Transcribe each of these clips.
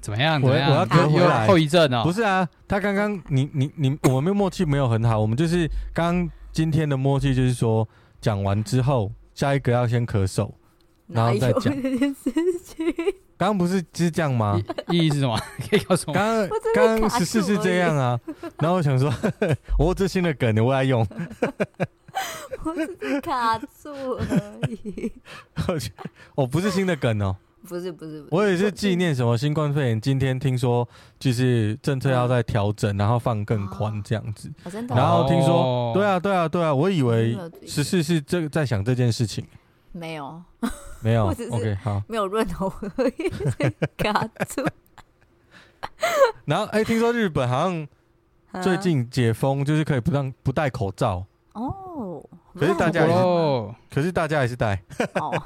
怎么样？怎我么样？我要跟回来后遗症哦。不是啊，他刚刚你你你，我们默契没有很好。我们就是刚刚今天的默契就是说，讲完之后，下一个要先咳嗽，然后再讲。刚刚不是就是这样吗？意义是什么？可以告诉我刚刚刚刚十四是这样啊，然后我想说，我这新的梗我来用。我只是卡住而已。我我不是新的梗哦，不是，不是我也是纪念什么新冠肺炎。今天听说就是政策要再调整，然后放更宽这样子。哦、真的。然后听说，哦对啊对啊对啊，我以为十四是这个在想这件事情。没有，没有。OK 好，没有润喉而已，卡住。然后哎，听说日本好像最近解封，就是可以不让不戴口罩。哦，可是大家也是哦，可是大家还是戴。哦，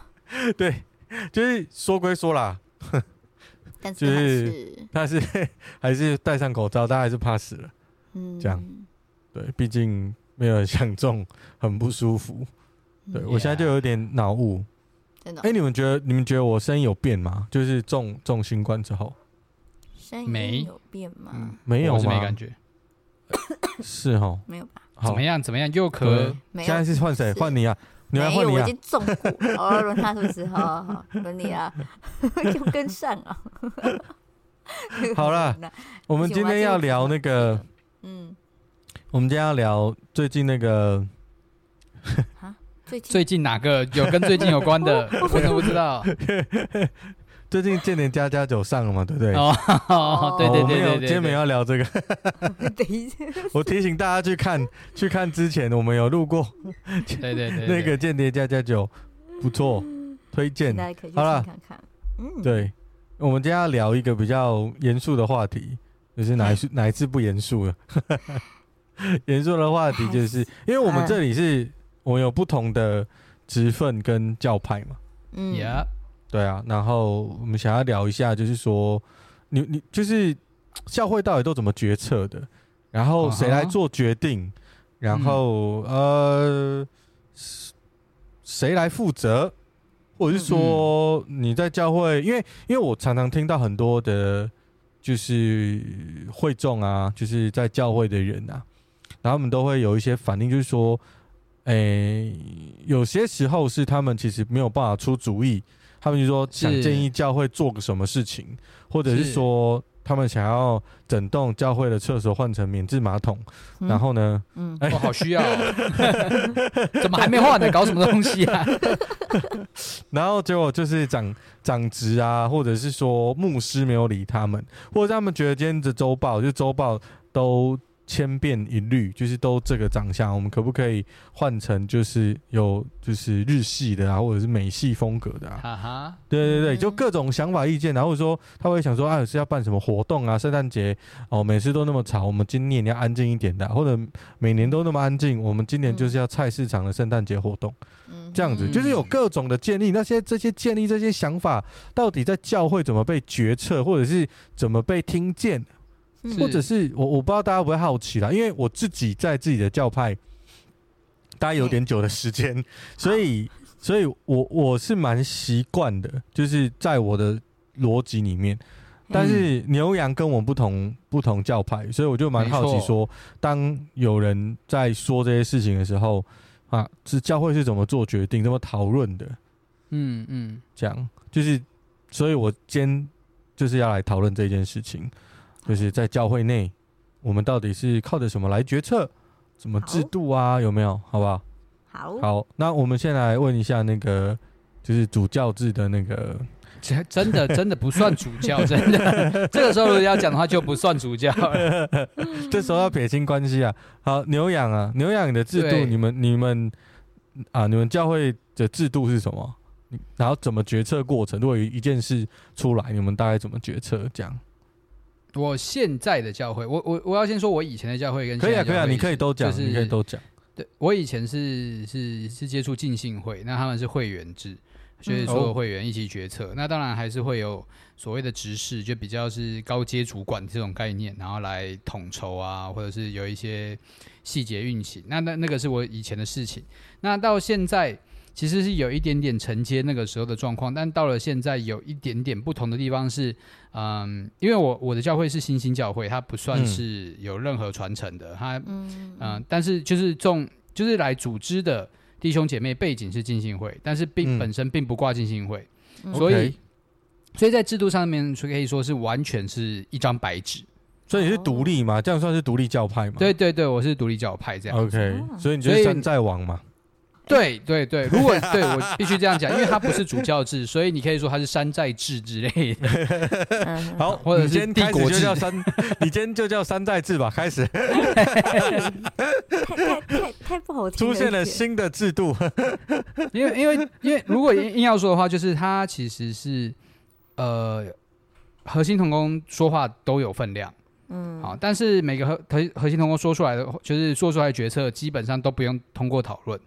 对，就是说归说啦，但就是是但是 还是戴上口罩，大家还是怕死了。嗯，这样对，毕竟没有人想中，很不舒服。对，嗯我现在就有点脑雾。真的。哎，你们觉得你们觉得我声音有变吗？就是中中新冠之后，声音有变吗？嗯，没有吗？没感觉。是哦，没有吧？好怎么样？怎么样？又对咳？现在是换谁？换你啊！没有，我已！经中过。哦，轮他是不是？好好好，轮你啊，就跟上啊。好了，我们今天要聊那个，嗯，我们今天要聊最近那个，最近最近哪个有跟最近有关的？我怎么不知道？最近《间谍家家酒》上了嘛，对不对？哦，对对我们有对对对，今天没有要聊这个。等一下，我提醒大家去看，去看之前我们有录过 对对对那个《间谍加加酒》，不错，推荐。大家可以去好了看看。嗯，对，我们今天要聊一个比较严肃的话题，就是哪一次哪一次不严肃了？严肃的话题就是，因为我们这里是，我们有不同的职分跟教派嘛。嗯，呀，对啊，然后我们想要聊一下，就是说，你你就是 教会到底都怎么决策的？然后谁来做决定？然后呃，谁来负责？或者是说你在教会，因为因为我常常听到很多的，就是会众啊，就是在教会的人啊，然后他们都会有一些反应，就是说，诶，有些时候是他们其实没有办法出主意。他们就说想建议教会做个什么事情，或者是说他们想要整栋教会的厕所换成免治马桶，嗯然后呢，嗯，哎、我好需要哦，怎么还没换呢？搞什么东西啊？然后结果就是长长职啊，或者是说牧师没有理他们，或者他们觉得今天的周报就周报都千变一律，就是都这个长相，我们可不可以换成就是有就是日系的啊，或者是美系风格的啊？哈哈，对对对，嗯就各种想法意见，然后说他会想说啊，是要办什么活动啊？圣诞节哦，每次都那么吵，我们今年要安静一点的，或者每年都那么安静，我们今年就是要菜市场的圣诞节活动，嗯这样子嗯就是有各种的建立。那些这些建立、这些想法，到底在教会怎么被决策，或者是怎么被听见，嗯或者是我我不知道大家会不会好奇啦，因为我自己在自己的教派，待有点久的时间，所以。所以我我是蛮习惯的，就是在我的逻辑里面，但是牛羊跟我不同不同教派，所以我就蛮好奇说，当有人在说这些事情的时候，啊，是教会是怎么做决定、怎么讨论的？嗯嗯，这样。就是，所以我今天就是要来讨论这件事情，就是在教会内，我们到底是靠着什么来决策？什么制度啊？有没有？好不好？好，好，那我们先来问一下那个，就是主教制的那个，真真的真的不算主教，真的，这个时候如果要讲的话就不算主教了。这时候要撇清关系啊。好，牛羊啊，牛羊的制度，你们你们啊，你们教会的制度是什么？然后怎么决策过程？如果有一件事出来，你们大概怎么决策？这样？我现在的教会，我我我要先说，我以前的教会跟可以啊，可以啊，你可以都讲，就是你可以都讲。对，我以前是是是接触浸信会，那他们是会员制，就是所有会员一起决策。嗯、那当然还是会有所谓的执事，就比较是高阶主管这种概念，然后来统筹啊，或者是有一些细节运行。那那那个是我以前的事情。那到现在。其实是有一点点承接那个时候的状况，但到了现在有一点点不同的地方是，嗯，因为我我的教会是新兴教会，它不算是有任何传承的，它嗯、呃，但是就是众就是来组织的弟兄姐妹背景是浸信会，但是并、嗯、本身并不挂浸信会，所以 Okay 所以在制度上面可以说是完全是一张白纸，所以你是独立嘛？这样算是独立教派吗？对对对，我是独立教派这样。OK，所以你就是山寨王嘛？对对对，如果对我必须这样讲，因为它不是主教制，所以你可以说它是山寨制之类的。好，或者是帝国就叫山，你今天就叫山寨制吧。开始，太太太太不好听，出现了新的制度。因为因为因为如果硬要说的话，就是它其实是呃核心同工说话都有分量，嗯，好，但是每个核核核心同工说出来的，就是做出来的决策，基本上都不用通过讨论。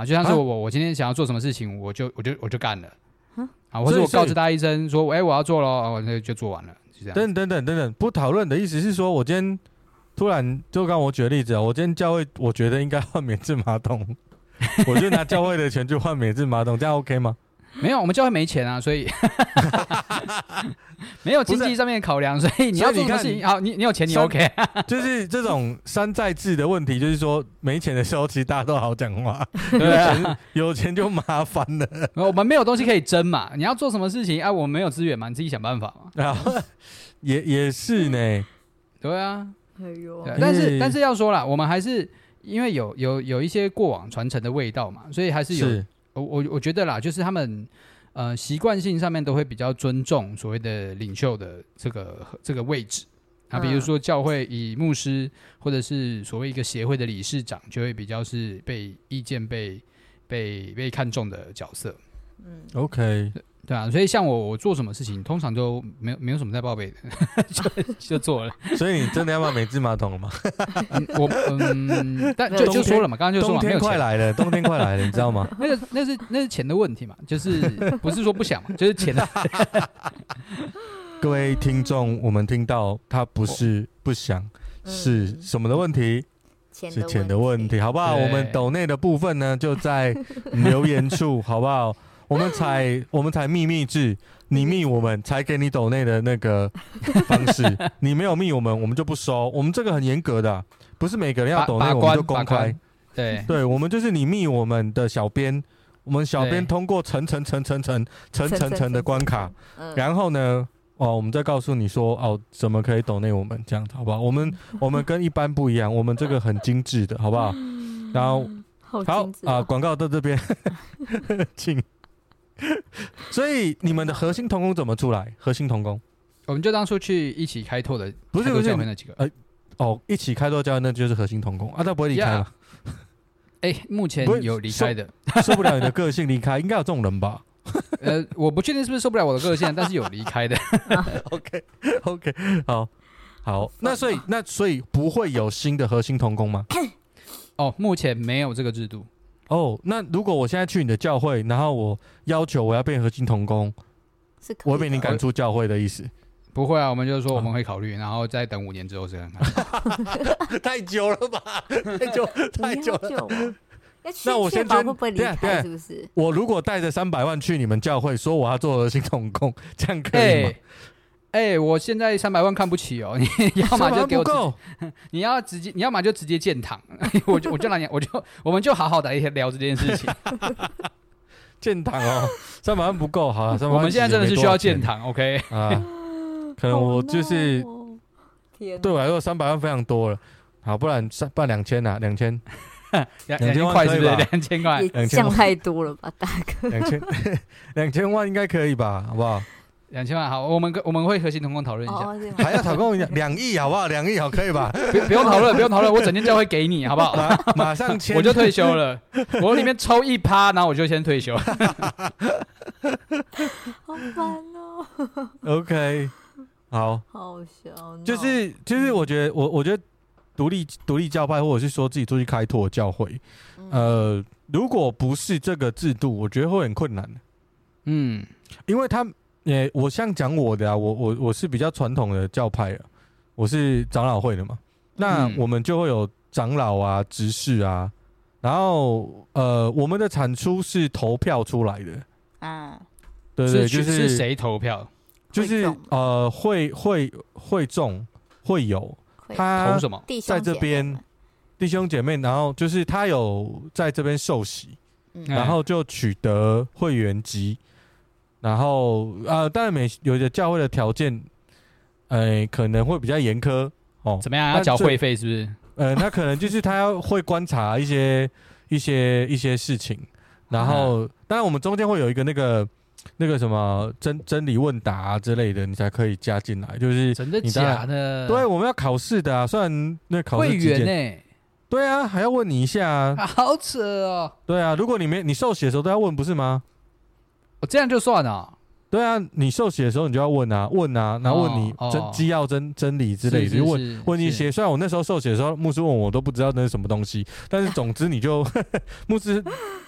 好，就像是我，我、啊、我今天想要做什么事情，我就我就我就干了，啊，好，或者我告知大家一声说，哎、欸，我要做喽，我就就做完了，就这样。等等等等等，不讨论的意思是说，我今天突然就刚我举例子啊，我今天教会，我觉得应该换免治马桶，我就拿教会的钱去换免治马桶，这样 OK 吗？没有，我们教会没钱啊，所以 没有经济上面的考量，所以你要做什么事情？好，你你有钱，你 OK。就是这种山寨制的问题，就是说没钱的时候，其实大家都好讲话，对啊，有钱就麻烦了。我们没有东西可以争嘛，你要做什么事情？啊，我们没有资源嘛，你自己想办法嘛。啊，也也是呢，对啊，哎呦，但是但是要说了，我们还是因为有有有一些过往传承的味道嘛，所以还是有。我我我觉得啦，就是他们呃习惯性上面都会比较尊重所谓的领袖的这个这个位置啊，比如说教会以牧师或者是所谓一个协会的理事长，就会比较是被意见被被被看重的角色。嗯，OK。对啊，所以像我，我做什么事情通常都没有没有什么在报备的，就就做了。所以你真的要买免治马桶了吗？我嗯，但就就说了嘛，刚刚就说冬天快来了，冬天快来了，你知道吗？那个那是那是钱的问题嘛，就是不是说不想嘛，就是钱的。各位听众，我们听到他不是不想，是什么的问题？是钱的问题，好不好？我们抖内的部分呢，就在留言处，好不好？我们才我们才秘密制，你密我们才给你抖内的那个方式，你没有密我们，我们就不收。我们这个很严格的，不是每个人要抖内我们就公开。对对，我们就是你密我们的小编，我们小编通过层层层层层层层层的关卡，然后呢，哦，我们再告诉你说，哦，怎么可以抖内我们这样子，好不好？我们我们跟一般不一样，我们这个很精致的，好不好？然后好啊，广告到这边，请。所以你们的核心童工怎么出来？核心童工，我们就当初去一起开拓的，不是不是那几个，哎，哦，一起开拓教会那就是核心童工啊，他不会离开了？哎，目前有离开的，受不了你的个性离开，应该有这种人吧？呃，我不确定是不是受不了我的个性，但是有离开的。OK OK，好，好，那所以那所以不会有新的核心童工吗？哦，目前没有这个制度。哦，oh, 那如果我现在去你的教会，然后我要求我要变核心童工，是我会被你赶出教会的意思？不会啊，我们就是说我们会考虑，啊、然后再等五年之后再看看。太久了吧？太久，太久那我先确保不离开，是不是？我如果带着三百万去你们教会，说我要做核心童工，这样可以吗？欸哎、欸，我现在三百万看不起哦，你 要么就给我，你要直接，你要么就直接建堂，我就我就让你，我就我们就好好的一天聊这件事情。建堂哦，三百万不够，好了，我们现在真的是需要建堂，OK 啊？可能我就是，对我来说三百万非常多了，好，不然三办两千呐，两千，两千块是不是？两千块，两千太多了吧，大哥？两千，两千万应该可以吧？好不好？两千万好，我们我们会核心同工讨论一下，哦、还要讨论一下两亿好不好？两亿好可以吧？不不用讨论，不用讨论，我整间教会给你好不好？马上签，我就退休了，我里面抽一趴，然后我就先退休。好烦哦。OK，好，好笑呢，就是就是，我觉得我我觉得独立独立教派，或者是说自己出去开拓教会，嗯呃，如果不是这个制度，我觉得会很困难。嗯，因为他，呃，我像讲我的啊，我我我是比较传统的教派啊，我是长老会的嘛，那嗯。我们就会有长老啊、执事啊，然后呃，我们的产出是投票出来的，啊，对对，就是是谁投票？就是呃，会会会众会有他投什么？弟兄在这边弟兄姐妹，然后就是他有在这边受洗，然后就取得会员籍，然后呃，当然每有的教会的条件，呃，可能会比较严苛哦。怎么样？要缴会费是不是？呃，他可能就是他要会观察一些 一些一些事情，然后当然我们中间会有一个那个那个什么真真理问答啊之类的，你才可以加进来。就是真的假的？对，我们要考试的啊，虽然那考试会员呢？对啊，还要问你一下啊。好扯哦！对啊，如果你没你受洗的时候都要问，不是吗？我这样就算了，对啊，你受洗的时候你就要问啊，问啊，然后问你真哦。哦基要真真理之类的，问是问一是。些。虽然我那时候受洗的时候，牧师问我，我都不知道那是什么东西，但是总之你就 牧师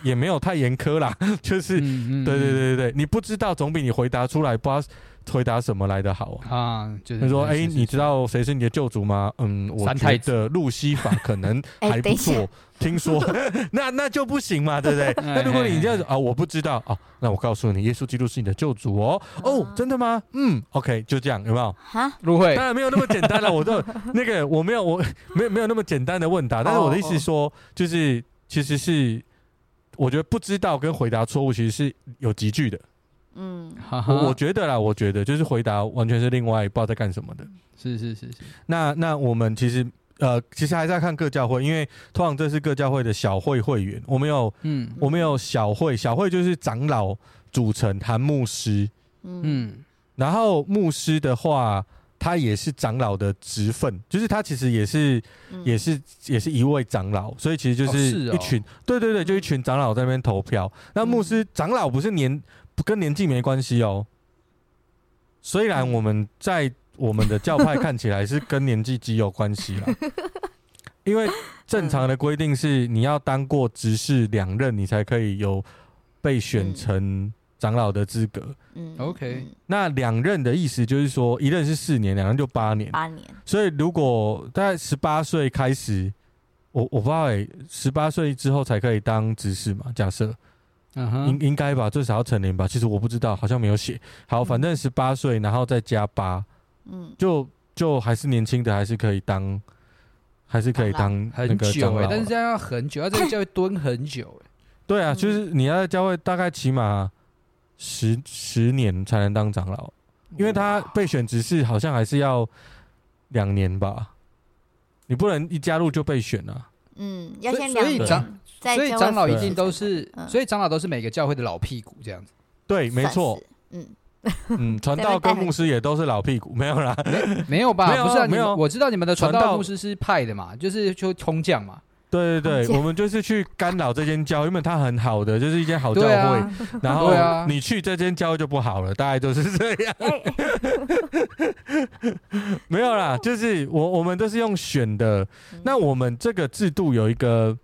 也没有太严苛啦，就是、对对嗯对对对，你不知道总比你回答出来不知道回答什么来的好啊。啊，就是他说：“哎、你知道谁是你的救主吗？嗯，我觉三太子得路西法可能 哎还不错。听说，那那就不行嘛，对不对？哎那如果你这样子啊，我不知道啊，那我告诉你，耶稣基督是你的救主哦。哦，真的吗？嗯，OK，就这样，有没有？哈，入会当然没有那么简单了，我的那个我没有我没有没有那么简单的问答，但是我的意思是说，就是其实是我觉得不知道跟回答错误其实是有集聚的。嗯，我我觉得啦，我觉得就是回答完全是另外不知道在干什么的。是是是是，那那我们其实呃，其实还是要看各教会，因为通常这是各教会的小会会员。我们有嗯。我们有小会，小会就是长老组成含牧师，嗯。嗯。然后牧师的话，他也是长老的职分，就是他其实也是嗯。也是也是一位长老，所以其实就是一群，对对对，就一群长老在那边投票。那牧师长老不是年不跟年纪没关系哦，虽然我们在我们的教派看起来是跟年纪极有关系啦，因为正常的规定是你要当过执事两任，你才可以有被选成长老的资格。嗯。OK 嗯。那两任的意思就是说，一任是四年，两任就八年。八年，所以如果大概十八岁开始，我我不知道哎、十八岁之后才可以当执事嘛？假设嗯应哼，应该吧，最少要成年吧？其实我不知道，好像没有写。好，反正十八岁，然后再加八，嗯，就就还是年轻的，还是可以当，还是可以当那很个久哎，长老啊。但是这样要很久，要在这个教会蹲很久哎。对啊，嗯就是你要在教会大概起码十十年才能当长老，因为他被选执事好像还是要两年吧，你不能一加入就被选啊。嗯，要先所以长，所以长老一定都是所以长老都是每个教会的老屁股这样子。对，没错，，嗯，嗯，传道跟牧师也都是老屁股，没有啦。没有吧？没有啊不是啊，你没有们我知道你们的传道牧师是派的嘛，就是就空降嘛。对对对，我们就是去干扰这间教，因为它很好的，就是一间好教会，啊，然后你去这间教会就不好了，大概就是这样。哎，没有啦，就是我我们都是用选的。嗯那我们这个制度有一个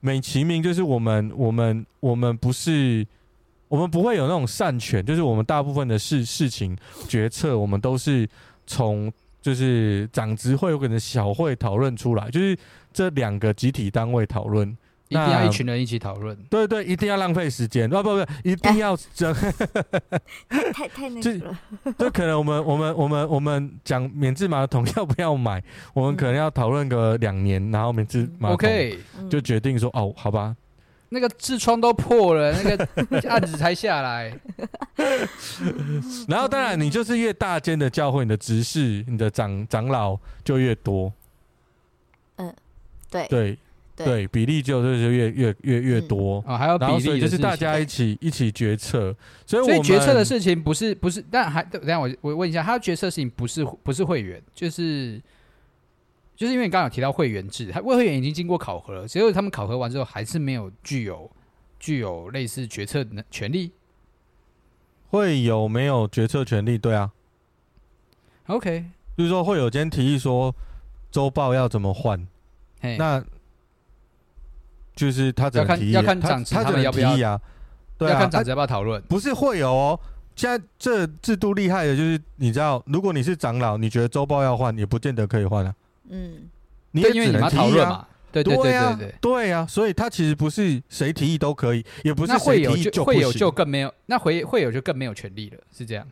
美其名，就是我们我们我们不是我们不会有那种善权，就是我们大部分的事事情决策，我们都是从就是长执会有可能小会讨论出来，就是这两个集体单位讨论。一定要一群人一起讨论。对对，一定要浪费时间，哦不不，一定要这 太太 那就个了，就可能我们我们我们我们讲免治马桶要不要买，我们可能要讨论个两年，然后免治马桶就决定说哦，好吧，那个痔疮都破了，那个 案子才下来。然后当然你就是越大间的教会，你的执事、你的长长老就越多，嗯对。对对，比例就就是越越越越多，啊，还有比然后所以就是大家一起一起决策，所以我所以决策的事情不是不是，但还等一下我我问一下，他决策的事情不是不是会员，就是就是因为你刚刚有提到会员制，他会员已经经过考核了，结果他们考核完之后还是没有具有具有类似决策的权利。会有没有决策权利？对啊，OK，就是说会有间提议说周报要怎么换，嘿，那就是他只能提议，要看要看他长他只能他们要不要提议啊，对啊，要看长子要不要讨论。不是会有哦。现在这制度厉害的就是，你知道，如果你是长老，你觉得周报要换，也不见得可以换啊。嗯，你也对因为你们只能提议啊。要讨论嘛。对对对对呀对，对呀，所以他其实不是谁提议都可以，也不是会谁提议有就会有就更没有，那会会有就更没有权利了，是这样。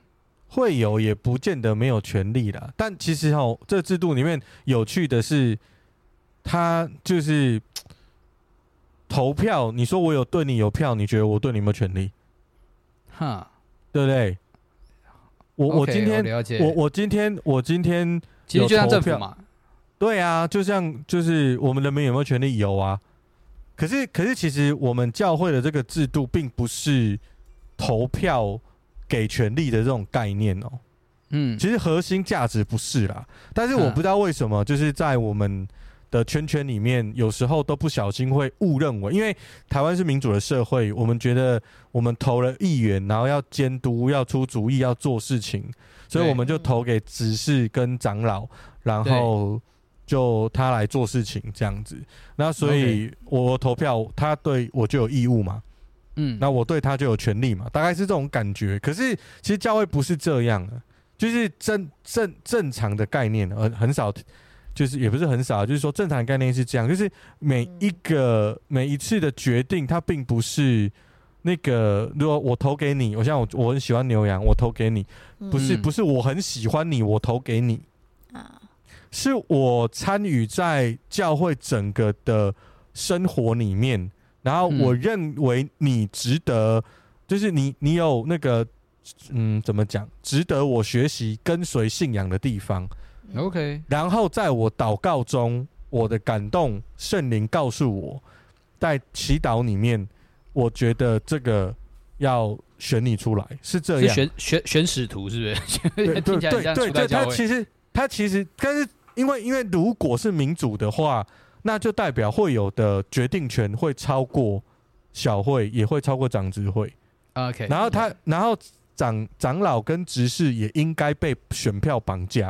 会有也不见得没有权利啦。但其实哈，这制度里面有趣的是，他就是投票。你说我有对你有票，你觉得我对你有没有权利？哈，对不对？我我今天我我今天我今天其实就像有投票政府嘛，对啊，就像就是我们人民有没有权利有啊？可是可是其实我们教会的这个制度并不是投票给权利的这种概念哦。嗯，其实核心价值不是啦，但是我不知道为什么，就是在我们的圈圈里面，有时候都不小心会误认为，因为台湾是民主的社会，我们觉得我们投了议员，然后要监督、要出主意、要做事情，所以我们就投给执事跟长老，然后就他来做事情这样子。那所以我投票，他对我就有义务嘛，嗯，那我对他就有权利嘛，大概是这种感觉。可是其实教会不是这样的。就是正正正常的概念，很，很少，就是也不是很少，就是说正常的概念是这样，就是每一个每一次的决定，它并不是那个，如果我投给你，我像我我很喜欢牛羊，我投给你，不是不是我很喜欢你，我投给你，是我参与在教会整个的生活里面，然后我认为你值得，就是你你有那个。嗯，怎么讲？值得我学习、跟随信仰的地方。OK，然后在我祷告中，我的感动，圣灵告诉我，在祈祷里面，我觉得这个要选你出来，是这样。选选选使徒是不是？对对对对对，他其实他其实，但是因为因为如果是民主的话，那就代表会有的决定权会超过小会，也会超过长执会。OK，然后他然后。长长老跟执事也应该被选票绑架，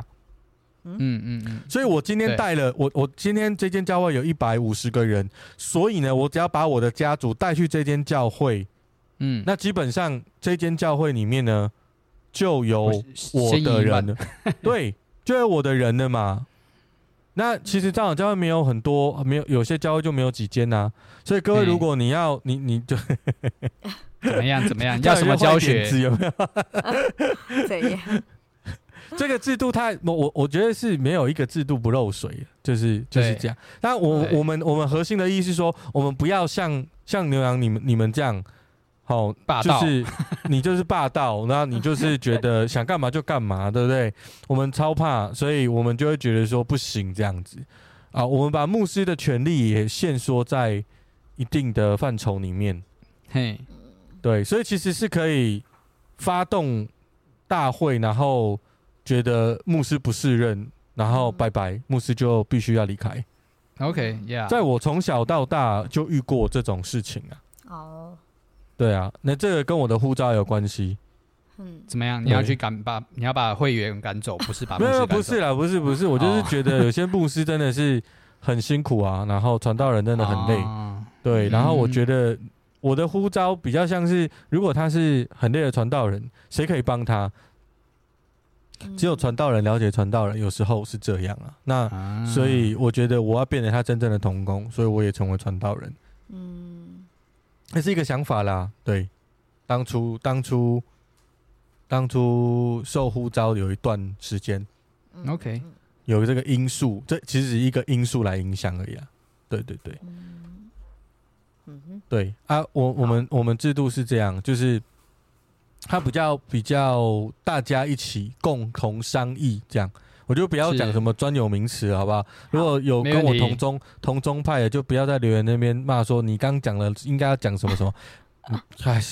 嗯嗯嗯，所以我今天带了我我今天这间教会有一百五十个人，所以呢，我只要把我的家族带去这间教会，嗯，那基本上这间教会里面呢，就有我的人了，对，就有我的人了嘛。那其实长老教会没有很多，没有有些教会就没有几间呐，所以各位如果你要你你就。怎么样？怎么样？要什么教学？有没有？怎样？这个制度它，它我我我觉得是没有一个制度不漏水，就是就是这样。但我我们我们核心的意思是说，我们不要像像牛羊你们你们这样，好霸道，就是你就是霸道，然后你就是觉得想干嘛就干嘛，对不对？我们超怕，所以我们就会觉得说不行这样子啊。我们把牧师的权利也限缩在一定的范畴里面，嘿。对，所以其实是可以发动大会，然后觉得牧师不适任，然后拜拜，牧师就必须要离开。OK，Yeah，在我从小到大就遇过这种事情啊。哦，对啊，那这个跟我的护照有关系。嗯，怎么样？你要去赶把你要把会员赶走，不是把牧师赶走？没有，不是啦，不是不是，我就是觉得有些牧师真的是很辛苦啊，然后传道人真的很累。对，然后我觉得。我的呼召比较像是，如果他是很累的传道人，谁可以帮他？只有传道人了解传道人，有时候是这样啊。那所以我觉得我要变成他真正的同工，所以我也成为传道人。嗯，那是一个想法啦。对，当初当初当初受呼召有一段时间，OK，有这个因素，这其实是一个因素来影响而已啊。对对对。嗯。哼，对。啊，我我们我们制度是这样，就是他比较比较大家一起共同商议这样，我就不要讲什么专有名词，好不好？如果有跟我同宗同宗派的，就不要在留言那边骂说你刚讲了应该要讲什么什么。哎，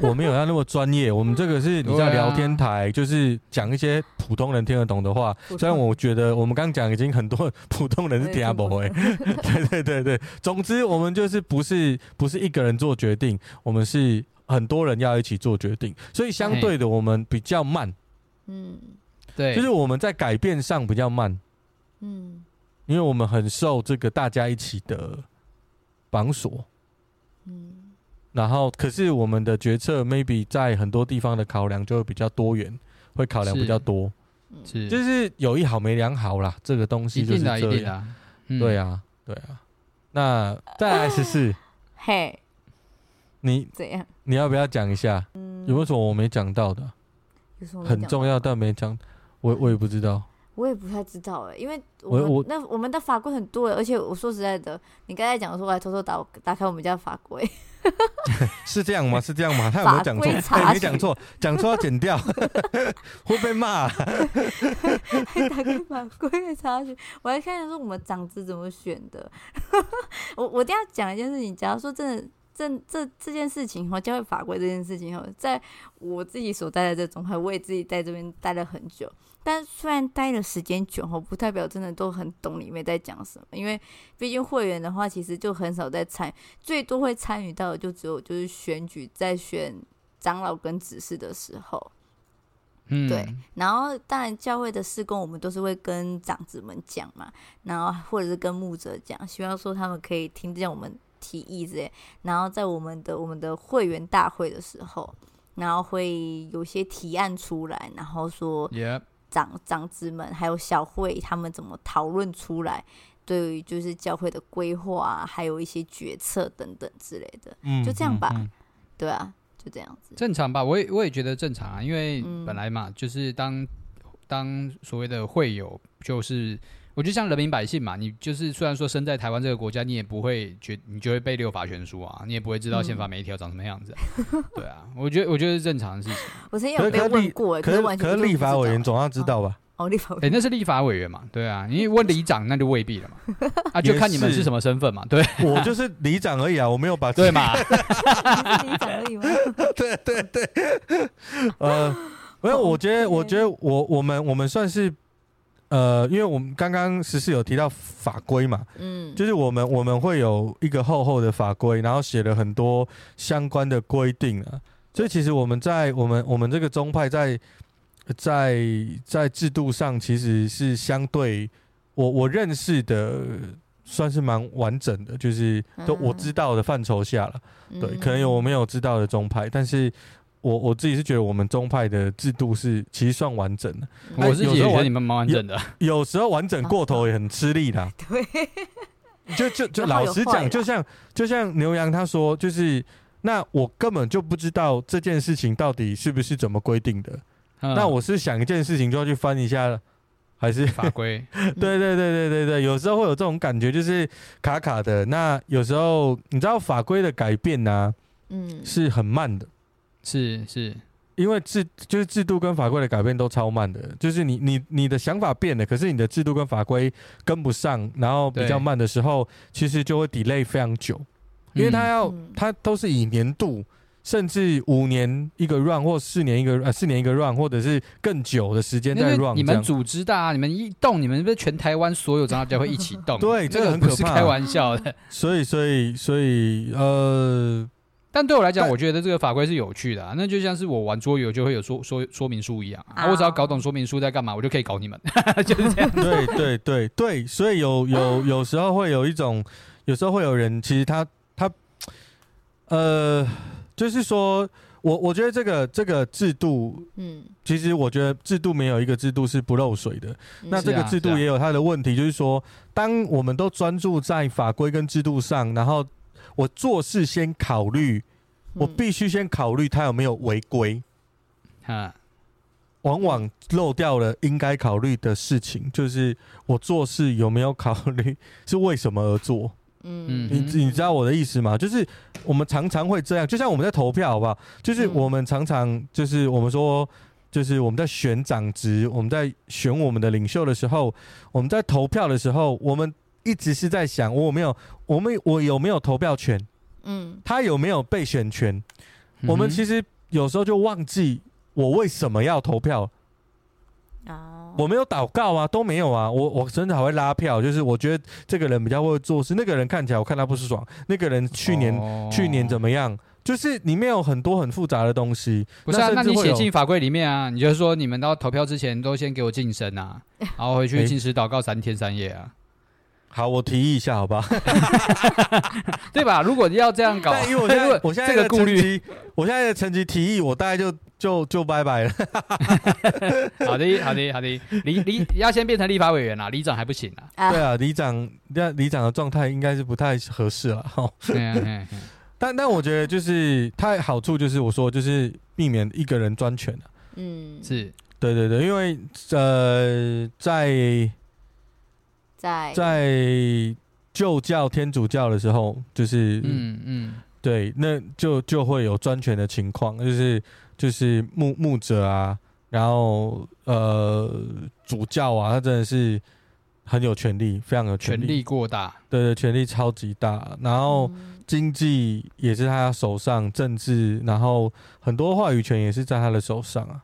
我没有要那么专业，我们这个是你在聊天台，就是讲一些普通人听得懂的话。虽然我觉得我们刚讲已经很多 普通人是听不懂，对对对对。总之，我们就是不是不是一个人做决定，我们是很多人要一起做决定，所以相对的我们比较慢。嗯，对，就是我们在改变上比较慢，嗯因为我们很受这个大家一起的绑锁。嗯然后，可是我们的决策 maybe 在很多地方的考量就会比较多元，会考量比较多，是就是有一好没两好啦。这个东西就是这样。对啊，对啊。那再来十四，嘿，你怎样？你要不要讲一下？嗯，有没有什么我没讲到的？有什么很重要但没讲，我我也不知道。我也不太知道哎，因为我我我那我们的法规很多欸，而且我说实在的，你刚才讲说我还偷偷打打开我们家的法规，是这样吗？是这样吗？他有没有讲法规错？没讲错，讲错要剪掉，会被骂啊。还 打开法规查询，我还看见说我们长子怎么选的。我我一定要讲一件事情，假如说真的。这这这件事情哈，教会法规这件事情哈，在我自己所待的这种派，我也自己在这边待了很久。但虽然待的时间久哈，不代表真的都很懂里面在讲什么。因为毕竟会员的话，其实就很少在参，最多会参与到的就只有就是选举，在选长老跟执事的时候。嗯，对，然后当然教会的事工，我们都是会跟长子们讲嘛，然后或者是跟牧者讲，希望说他们可以听见我们。提议之类，然后在我们的我们的会员大会的时候，然后会有些提案出来，然后说长长子们还有小慧他们怎么讨论出来，对于就是教会的规划啊，还有一些决策等等之类的，嗯，就这样吧，嗯嗯、对啊，就这样子，正常吧？我也我也觉得正常啊，因为本来嘛，嗯、就是当当所谓的会友就是。我觉得像人民百姓嘛，你就是虽然说生在台湾这个国家，你也不会觉你就会背六法全书啊，你也不会知道宪法每一条长什么样子，啊。嗯、对啊，我觉得我觉得是正常的事情。我曾经有被问过，可是可是立法委员总要知道吧？哦，立法委那是立法委员嘛？对啊，你问里长那就未必了嘛。啊，就看你们是什么身份嘛。对，我就是里长而已啊，我没有把对嘛？里长而已吗？对对对，呃，没有，我觉得我觉得我我们我们算是。呃，因为我们刚刚十四有提到法规嘛，嗯，就是我们我们会有一个厚厚的法规，然后写了很多相关的规定啊。所以其实我们在我们我们这个宗派在在在制度上其实是相对我我认识的算是蛮完整的，就是都我知道的范畴下了。对，可能有我没有知道的宗派，但是。我我自己是觉得我们宗派的制度是其实算完整的，我自己觉得你们蛮完整的有，有时候完整过头也很吃力的。对，就就就老实讲，就像就像牛羊他说，就是那我根本就不知道这件事情到底是不是怎么规定的。嗯、那我是想一件事情就要去翻一下，还是法规？对对对对对对，有时候会有这种感觉，就是卡卡的。那有时候你知道法规的改变呢、啊，嗯，是很慢的。是是，因为制就是制度跟法规的改变都超慢的，就是你你你的想法变了，可是你的制度跟法规跟不上，然后比较慢的时候，其实就会 delay 非常久，因为他要他都是以年度，甚至五年一个 run 或四年一个呃四年一个 run，或者是更久的时间在 run。你们组织大，你们一动，你们是不是全台湾所有长老教会一起动？对，这个很可怕，开玩笑的。所以所以所以呃。但对我来讲，我觉得这个法规是有趣的啊。那就像是我玩桌游就会有说说说明书一样啊。我只要搞懂说明书在干嘛，我就可以搞你们，就是这样。对对对对，所以有有 有时候会有一种，有时候会有人，其实他他呃，就是说我我觉得这个这个制度，嗯，其实我觉得制度没有一个制度是不漏水的。那这个制度也有它的问题，就是说，当我们都专注在法规跟制度上，然后。我做事先考虑，我必须先考虑他有没有违规，哈，往往漏掉了应该考虑的事情，就是我做事有没有考虑 是为什么而做，嗯，你你知道我的意思吗？就是我们常常会这样，就像我们在投票，好不好？就是我们常常就是我们说，就是我们在选长职，我们在选我们的领袖的时候，我们在投票的时候，我们。一直是在想，我有没有，我们我有没有投票权？嗯，他有没有被选权？嗯、我们其实有时候就忘记我为什么要投票。哦，我没有祷告啊，都没有啊。我我甚至还会拉票，就是我觉得这个人比较会做事，那个人看起来我看他不爽，那个人去年、哦、去年怎么样？就是里面有很多很复杂的东西。不是啊，那你写进法法规里面啊，你就是说你们到投票之前都先给我净身啊，然后回去禁食祷告三天三夜啊。好，我提议一下，好不好？对吧？如果要这样搞，因为我现在 我现在这个顾虑，我现在的成绩提议，我大概就就就拜拜了。好的，好的，好的。里里要先变成立法委员啊，里长还不行啊。对啊，里长那里长的状态应该是不太合适了。哈。但但我觉得就是它好处就是我说就是避免一个人专权了。嗯，是对对对，因为呃在。在在旧教天主教的时候，就是嗯嗯，对，那就就会有专权的情况，就是就是牧牧者啊，然后呃主教啊，他真的是很有权力，非常有权力，权力过大，对对，权力超级大，然后经济也是他手上，政治，然后很多话语权也是在他的手上啊，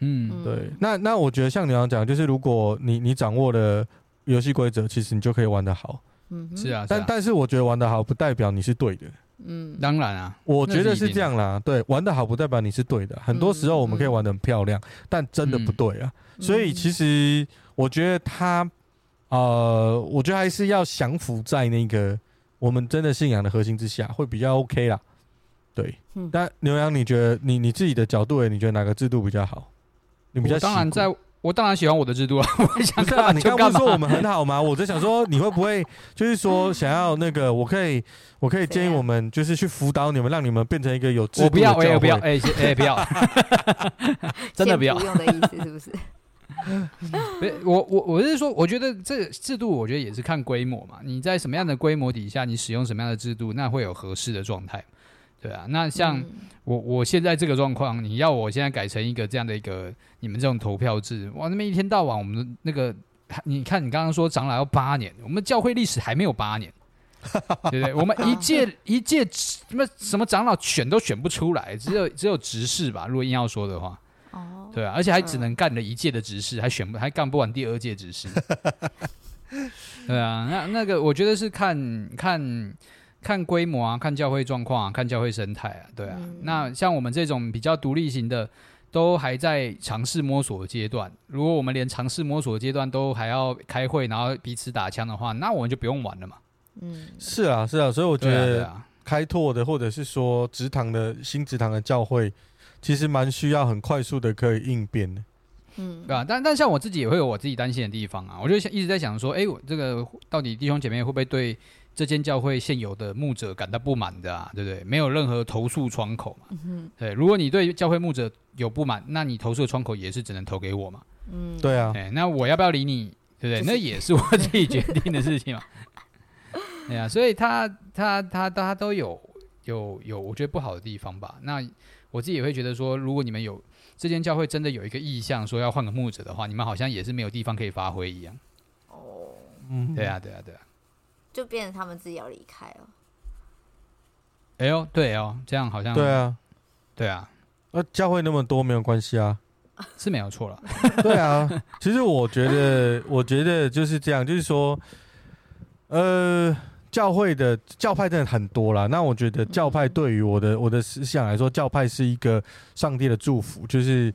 嗯，对，那那我觉得像你要讲，就是如果你你掌握了。游戏规则其实你就可以玩得好，嗯，是啊，但但是我觉得玩得好不代表你是对的，嗯，当然啊，我觉得是这样啦，对，玩得好不代表你是对的，很多时候我们可以玩得很漂亮，但真的不对啊，所以其实我觉得他，呃，我觉得还是要降服在那个我们真的信仰的核心之下，会比较 OK 啦，对，但牛羊，你觉得你你自己的角度，诶，你觉得哪个制度比较好？你比较当然在。我当然喜欢我的制度 啊！我想干嘛你刚不是说我们很好吗？我在想说，你会不会就是说 想要那个？我可以，我可以建议我们就是去辅导你们，让你们变成一个有制度的。我不要，我也不要，哎哎，不要，真的不要。用的意思是不是？我我我是说，我觉得这个制度，我觉得也是看规模嘛。你在什么样的规模底下，你使用什么样的制度，那会有合适的状态。对啊，那像我我现在这个状况，你要我现在改成一个这样的一个你们这种投票制，哇，那么一天到晚我们的那个，你看你刚刚说长老要八年，我们教会历史还没有八年，对不对？我们一届一届什么什么长老选都选不出来，只有只有执事吧？如果硬要说的话，哦，对啊，而且还只能干了一届的执事，还选不还干不完第二届执事，对啊，那那个我觉得是看看。看规模啊，看教会状况啊，看教会生态啊，对啊。嗯、那像我们这种比较独立型的，都还在尝试摸索的阶段。如果我们连尝试摸索的阶段都还要开会，然后彼此打枪的话，那我们就不用玩了嘛。嗯，是啊，是啊。所以我觉得开拓的，或者是说职堂的新职堂的教会，其实蛮需要很快速的可以应变的。嗯，对啊？但但像我自己也会有我自己担心的地方啊。我就想一直在想说，哎，我这个到底弟兄姐妹会不会对？这间教会现有的牧者感到不满的啊，对不对？没有任何投诉窗口嘛。嗯、对，如果你对教会牧者有不满，那你投诉的窗口也是只能投给我嘛。嗯，对啊。那我要不要理你？对不对？就是、那也是我自己决定的事情嘛。对啊，所以他他他他都有有有，我觉得不好的地方吧。那我自己也会觉得说，如果你们有这间教会真的有一个意向说要换个牧者的话，你们好像也是没有地方可以发挥一样。哦，嗯，对啊，对啊，对啊。就变成他们自己要离开了。哎呦，对哦，这样好像对啊，对啊，那教会那么多没有关系啊，是没有错了。对啊，其实我觉得，我觉得就是这样，就是说，呃，教会的教派真的很多啦。那我觉得教派对于我的我的思想来说，教派是一个上帝的祝福，就是。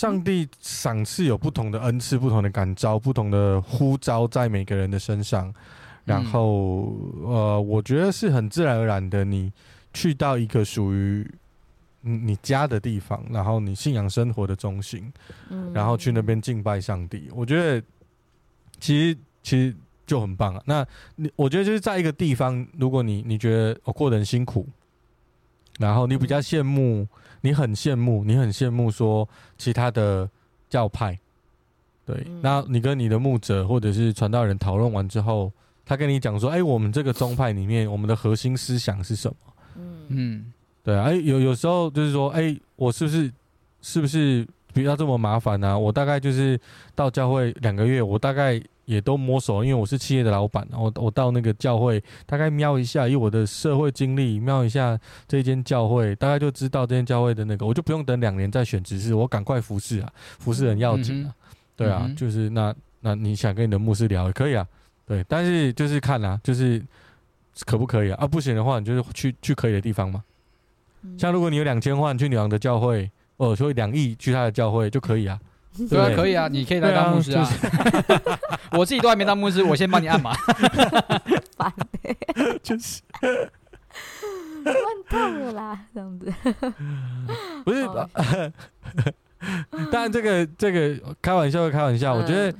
嗯上帝赏赐有不同的恩赐、不同的感召、不同的呼召在每个人的身上，然后呃，我觉得是很自然而然的，你去到一个属于你家的地方，然后你信仰生活的中心，然后去那边敬拜上帝，我觉得其实其实就很棒啊。那你我觉得就是在一个地方，如果你你觉得我过得很辛苦，然后你比较羡慕。你很羡慕，你很羡慕说其他的教派，对，嗯、那你跟你的牧者或者是传道人讨论完之后，他跟你讲说，哎、欸，我们这个宗派里面，我们的核心思想是什么？嗯嗯，对啊，哎、欸，有有时候就是说，哎、欸，我是不是是不是不要这么麻烦呢、啊？我大概就是到教会两个月，我大概。也都摸熟，因为我是企业的老板，我我到那个教会大概瞄一下，以我的社会经历瞄一下这间教会，大概就知道这间教会的那个，我就不用等两年再选执事，我赶快服侍啊，服侍很要紧啊，嗯、对啊，嗯、就是那那你想跟你的牧师聊也可以啊，对，但是就是看啊，就是可不可以啊？啊，不行的话，你就是去去可以的地方嘛。嗯像如果你有两千万去女王的教会，哦，所以两亿去他的教会就可以啊。对啊，可以啊，你可以来当牧师啊。我自己都还没当牧师，我先帮你按嘛。烦欸就是乱套了啦，这样子。不是？哦当然，这个这个开玩笑，开玩笑。我觉得嗯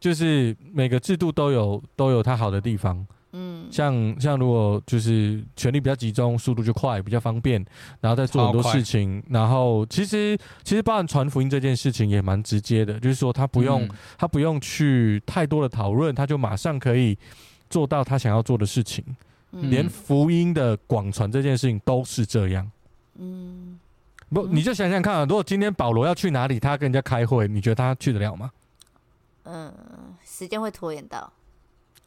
就是每个制度都有都有它好的地方。嗯，像像如果就是权力比较集中，速度就快，比较方便，然后再做很多事情。然后其实其实包含传福音这件事情也蛮直接的，就是说他不用、嗯他不用去太多的讨论，他就马上可以做到他想要做的事情。嗯连福音的广传这件事情都是这样。嗯，不，嗯你就想想看啊，如果今天保罗要去哪里，他跟人家开会，你觉得他去得了吗？嗯，时间会拖延到。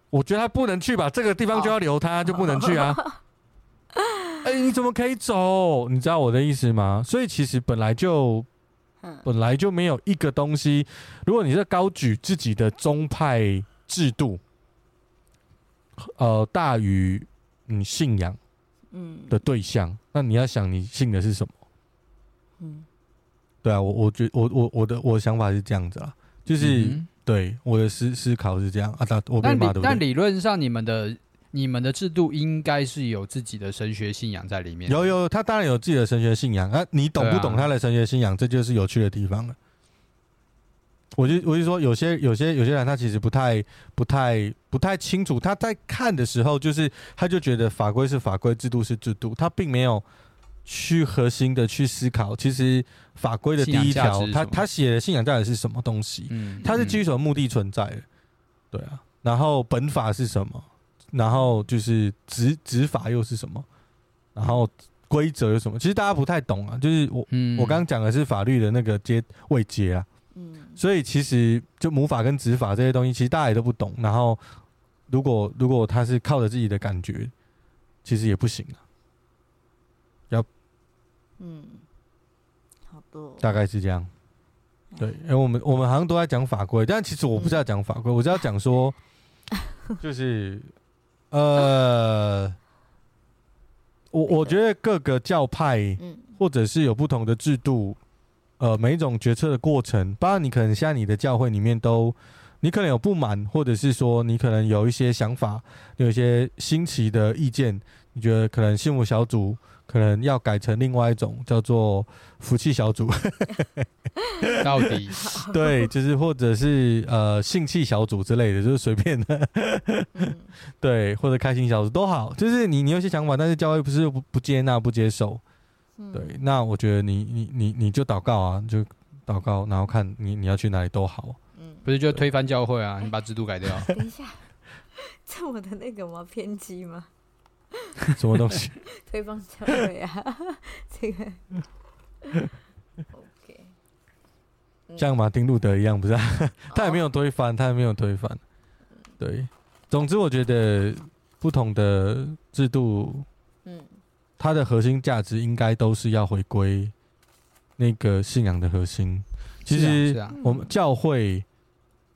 我觉得他不能去吧，这个地方就要留他，就不能去啊。哎、你怎么可以走？你知道我的意思吗？所以其实本来就嗯本来就没有一个东西，如果你是高举自己的宗派制度，呃，大于你信仰嗯的对象，那你要想你信的是什么？嗯对啊，我我觉我我我的我的想法是这样子啊，就是、嗯对我的思思考是这样啊，但我被但理但骂对不对？理论上，你们的你们的制度应该是有自己的神学信仰在里面。有有，他当然有自己的神学信仰啊，你懂不懂他的神学信仰，这就是有趣的地方了。我就我就说，有些有些有些人他其实不太不太不太清楚，他在看的时候，就是他就觉得法规是法规，制度是制度，他并没有去核心的去思考，其实法规的第一条，他他写的信仰到底是什么东西？嗯，它是基于什么目的存在的？对啊，然后本法是什么？然后就是执执法又是什么？然后规则有什么？其实大家不太懂啊。就是我、嗯我刚刚讲的是法律的那个阶位阶啊，嗯所以其实就母法跟执法这些东西，其实大家也都不懂。然后如果如果他是靠着自己的感觉，其实也不行啊。嗯，好多大概是这样。对，因为我们我们好像都在讲法规，但其实我不是要讲法规，我是要讲说，就是呃，我我觉得各个教派嗯。或者是有不同的制度，呃，每一种决策的过程，包括你可能现在你的教会里面都，你可能有不满，或者是说你可能有一些想法，有一些新奇的意见，你觉得可能幸福小组可能要改成另外一种叫做福气小组。到底 对，就是或者是呃性器小组之类的，就是随便的，嗯 对，或者开心小组都好，就是你你有些想法，但是教会不是不不接纳不接受，嗯对，那我觉得你你你你就祷告啊，就祷告，然后看你你要去哪里都好，嗯，不是就推翻教会啊？你把制度改掉。等一下，这么的那个吗？偏激吗？什么东西？推翻教会啊，这个 OK，嗯像马丁路德一样，不是、啊？他也没有有推翻，他也没有推翻，对，总之我觉得不同的制度。嗯它的核心价值应该都是要回归那个信仰的核心。其实我们教会，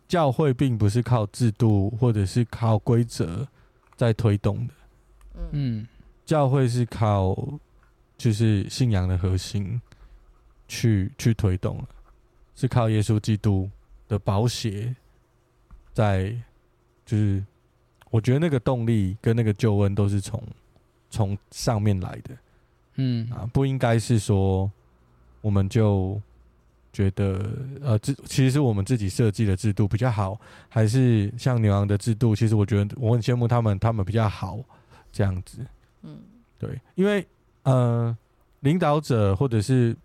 教会并不是靠制度或者是靠规则在推动的，嗯嗯教会是靠就是信仰的核心去去推动，是靠耶稣基督的宝血在，就是我觉得那个动力跟那个救恩都是从从上面来的。嗯啊，不应该是说我们就觉得呃，制其实是我们自己设计的制度比较好，还是像牛羊的制度？其实我觉得我很羡慕他们，他们比较好这样子。嗯对，因为呃，领导者或者是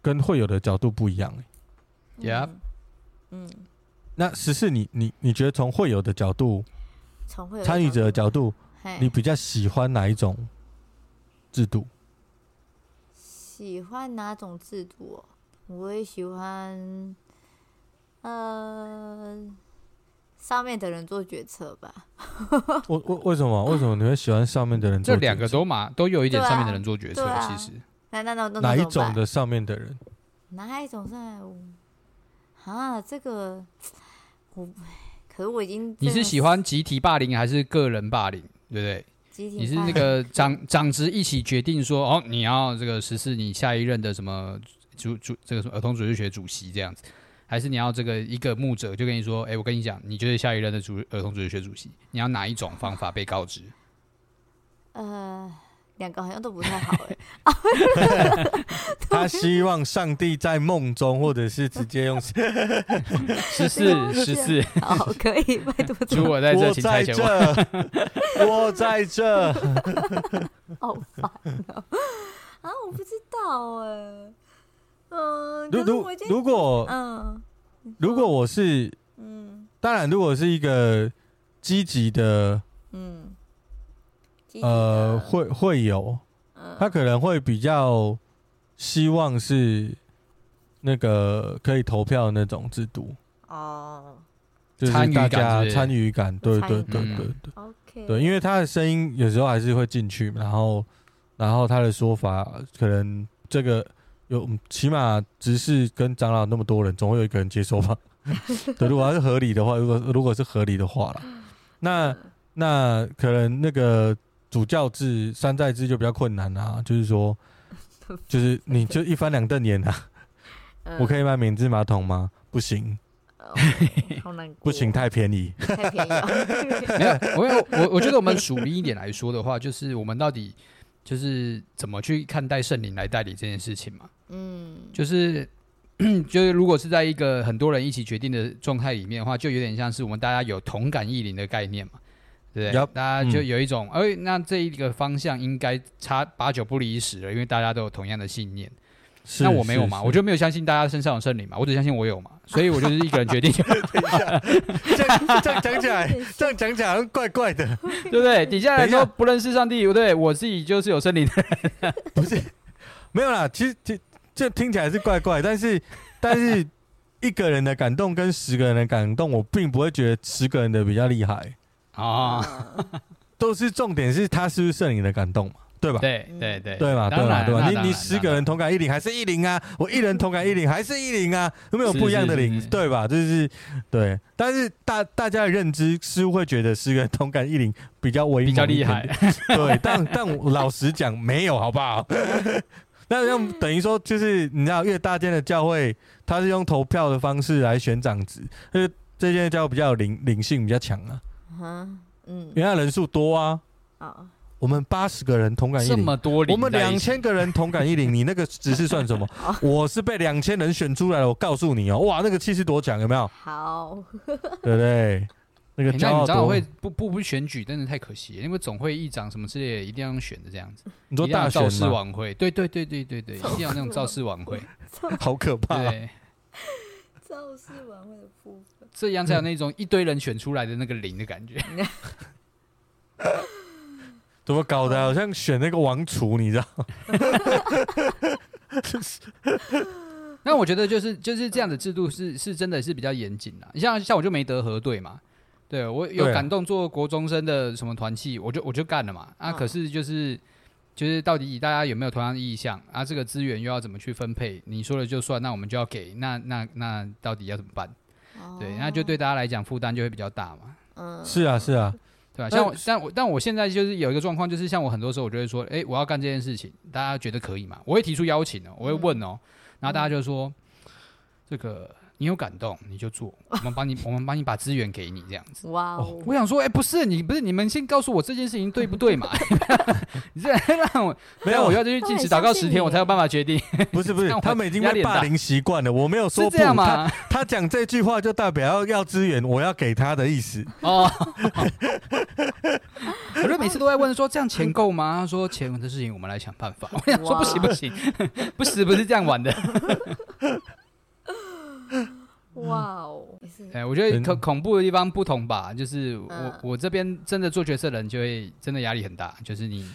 跟会友的角度不一样、欸。Yep 嗯，那十四，你你你觉得从会友的角度、从参与者的角度，你比较喜欢哪一种制度？喜欢哪种制度、哦？我也喜欢，呃，上面的人做决策吧。为为为什么？为什么你会喜欢上面的人做决策？这两个都嘛都有一点上面的人做决策对，啊其实那那那那哪一种的上面的人？哪一种在？啊，这个我，可是我已经你是喜欢集体霸凌还是个人霸凌，对不对？集体你是那个长长职一起决定说哦，你要这个实施你下一任的什么主主这个什么儿童主义学主席这样子，还是你要这个一个牧者就跟你说，哎，我跟你讲，你就是下一任的主儿童主日学主席，你要哪一种方法被告知？呃。两个好像都不太好哎。他希望上帝在梦中，或者是直接用十四十四。好，可以拜托。主我在这，请差遣我。我在这。好烦啊！啊，我不知道哎。嗯，如如如果嗯，如果我是嗯，当然，如果是一个积极的嗯。呃，会会有，他可能会比较希望是那个可以投票的那种制度哦，就是大家参与感，对对对对对，OK，，对，因为他的声音有时候还是会进去，然后然后他的说法可能这个有起码执事跟长老那么多人，总会有一个人接受吧？对，如果他是合理的话，如果如果是合理的话啦，那那可能那个。主教制、山寨制就比较困难啊，就是说，就是你就一翻两瞪眼啊。我可以买免治马桶吗？不行，不行，太便宜，太便宜。没有，我我我觉得我们属于一点来说的话，就是我们到底就是怎么去看待圣灵来代理这件事情嘛？嗯，就是 就是如果是在一个很多人一起决定的状态里面的话，就有点像是我们大家有同感异灵的概念嘛。对，大家就有一种，哎、嗯，那这一个方向应该差八九不离十了，因为大家都有同样的信念。那我没有嘛？我就没有相信大家身上有圣灵嘛？我只相信我有嘛？所以我就是一个人决定。等一下，这样这样讲起来，这样讲起来怪怪的，对不对？底下来说不认识上帝，对，对我自己就是有圣灵的人。不是，没有啦。其实这这听起来是怪怪，但是 但是一个人的感动跟十个人的感动，我并不会觉得十个人的比较厉害。啊，哦、都是重点是他是不是圣灵的感动嘛，对吧？对对对，对嘛，对嘛，对吧？你你十个人同感一零还是一零啊？我一人同感一零还是一零啊？有没有不一样的零？对吧？就是对，但是大大家的认知似乎会觉得十个人同感一零比较威比较厉害，对，但但我老实讲没有，好不好？那用等于说就是你知道，越大间的教会，他是用投票的方式来选长子，因为这间教会比较有灵灵性比较强啊。嗯，因为人数多啊。哦，我们八十个人同感一零，这么多，我们两千个人同感一零，你那个只是算什么？我是被两千人选出来了，我告诉你哦，哇，那个气势多强，有没有？好，对不对？那个你长老会不不不选举，真的太可惜，因为总会议长什么之类的，一定要选的这样子。你说大造势晚会？对对对对对对，一定要那种造势晚会，好可怕。造势晚会的部分。这样才有那种一堆人选出来的那个零的感觉。怎么搞的？好像选那个王储，你知道？那我觉得就是就是这样的制度是是真的是比较严谨的。你像像我就没得核对嘛，对我有感动做国中生的什么团契，我就我就干了嘛。啊，可是就是就是到底大家有没有同样的意向啊？这个资源又要怎么去分配？你说了就算，那我们就要给。那那那到底要怎么办？对，那就对大家来讲负担就会比较大嘛。嗯，是啊，是啊，对吧？像我，但我但我现在就是有一个状况，就是像我很多时候，我就会说，哎，我要干这件事情，大家觉得可以吗？我会提出邀请哦，我会问哦，然后大家就说这个。你有感动，你就做，我们帮你，我们帮你把资源给你，这样子。哇哦！我想说，哎，不是你，不是你们先告诉我这件事情对不对嘛？你这让我没有，我要去禁食祷告十天，我才有办法决定。不是不是，他们已经被霸凌习惯了。我没有说这样嘛他讲这句话就代表要要资源，我要给他的意思。哦。我就每次都在问说，这样钱够吗？他说钱的事情我们来想办法。我想说不行不行，不是不是这样玩的。哇哦！哎，我觉得恐恐怖的地方不同吧，就是我、嗯、我这边真的做角色的人就会真的压力很大，就是你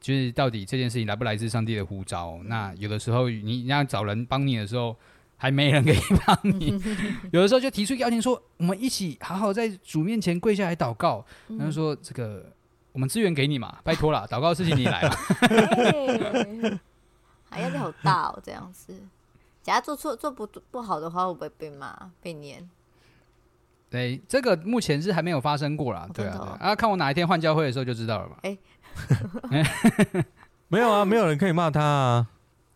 就是到底这件事情来不来自上帝的呼召？那有的时候你你要找人帮你的时候，还没人可以帮你，有的时候就提出邀请说，我们一起好好在主面前跪下来祷告，然后说这个我们资源给你嘛，拜托了，祷告的事情你来了，还压力好大哦，这样子。假如做错做不不好的话，会不会被骂被念？对，这个目前是还没有发生过啦。对啊，对啊，看我哪一天换教会的时候就知道了嘛。哎，没有啊，没有人可以骂他啊。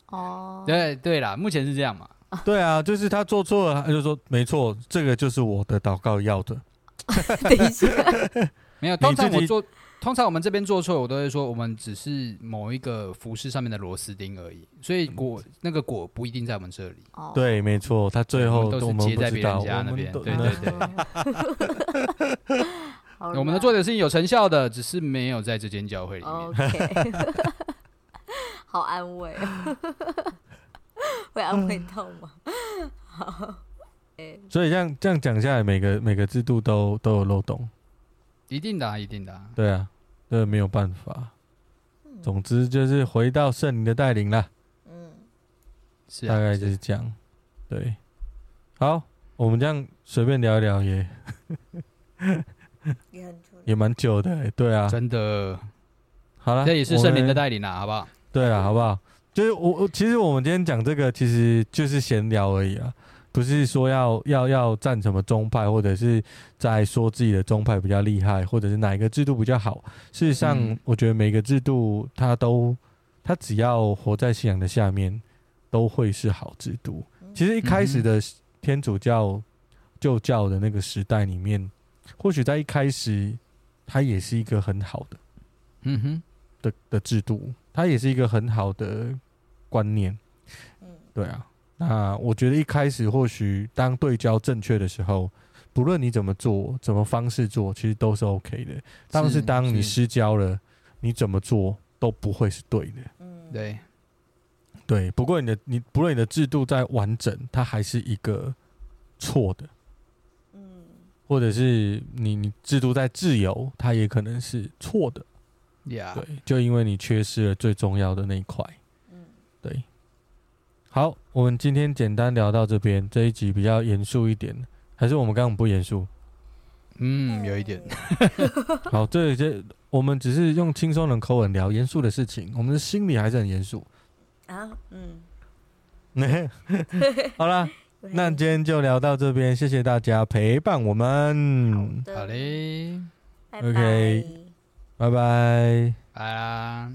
哦，对对啦，目前是这样嘛。对啊，就是他做错了，他就说没错，这个就是我的祷告要的。等一下，没有，通常我做，通常我们这边做错，我都会说我们只是某一个服饰上面的螺丝钉而已，所以果那个果不一定在我们这里。哦，对，没错，他最后都是接在别人家那边。对对对，我们的做的事情有成效的，只是没有在这间教会里面。OK，好安慰，会安慰到吗？好。所以这样这样讲下来，每个每个制度都都有漏洞，一定的啊，一定的啊。对啊，这没有办法。总之就是回到圣灵的带领了。嗯，是大概就是这样。对，好，我们这样随便聊一聊也 也蛮久的。对啊，真的。好了，这也是圣灵的带领啦，好不好？对啊，好不好？就是我我其实我们今天讲这个，其实就是闲聊而已啊。不是说要要要站什么宗派，或者是在说自己的宗派比较厉害，或者是哪一个制度比较好。事实上，我觉得每个制度它都，它只要活在信仰的下面，都会是好制度。其实一开始的天主教旧教的那个时代里面，或许在一开始，它也是一个很好的，嗯哼的的制度，它也是一个很好的观念。对啊。那我觉得一开始或许当对焦正确的时候，不论你怎么做，怎么方式做，其实都是 OK 的。但是当你失焦了，你怎么做都不会是对的。嗯，对，对。不过你的你不论你的制度再完整，它还是一个错的。嗯，或者是你你制度再自由，它也可能是错的。Yeah，对，就因为你缺失了最重要的那一块。好，我们今天简单聊到这边，这一集比较严肃一点，还是我们刚刚不严肃？嗯，有一点。好，这这我们只是用轻松的口吻聊严肃的事情，我们的心里还是很严肃啊。嗯，好了，那今天就聊到这边，谢谢大家陪伴我们。好嘞，OK，拜拜，拜啦。